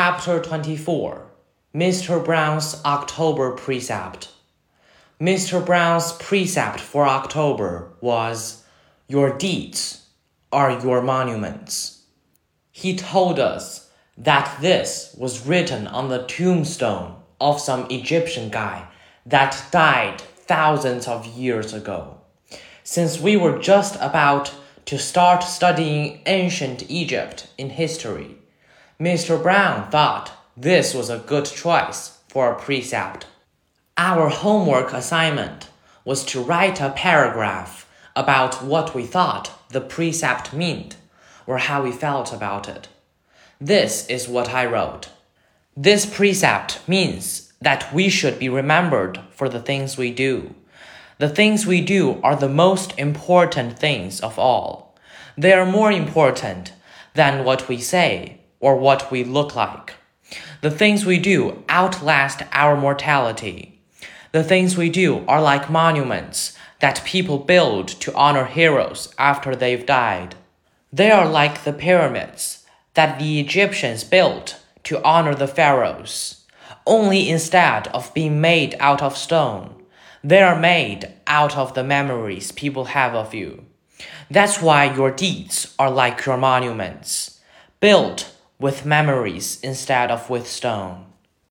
Chapter 24 Mr. Browne's October Precept. Mr. Browne's precept for October was Your deeds are your monuments. He told us that this was written on the tombstone of some Egyptian guy that died thousands of years ago. Since we were just about to start studying ancient Egypt in history, Mr. Browne thought this was a good choice for a precept. Our homework assignment was to write a paragraph about what we thought the precept meant or how we felt about it. This is what I wrote. This precept means that we should be remembered for the things we do. The things we do are the most important things of all. They are more important than what we say or what we look like. The things we do outlast our mortality. The things we do are like monuments that people build to honor heroes after they've died. They are like the pyramids that the Egyptians built to honor the pharaohs. Only instead of being made out of stone, they are made out of the memories people have of you. That's why your deeds are like your monuments, built with memories instead of with stone.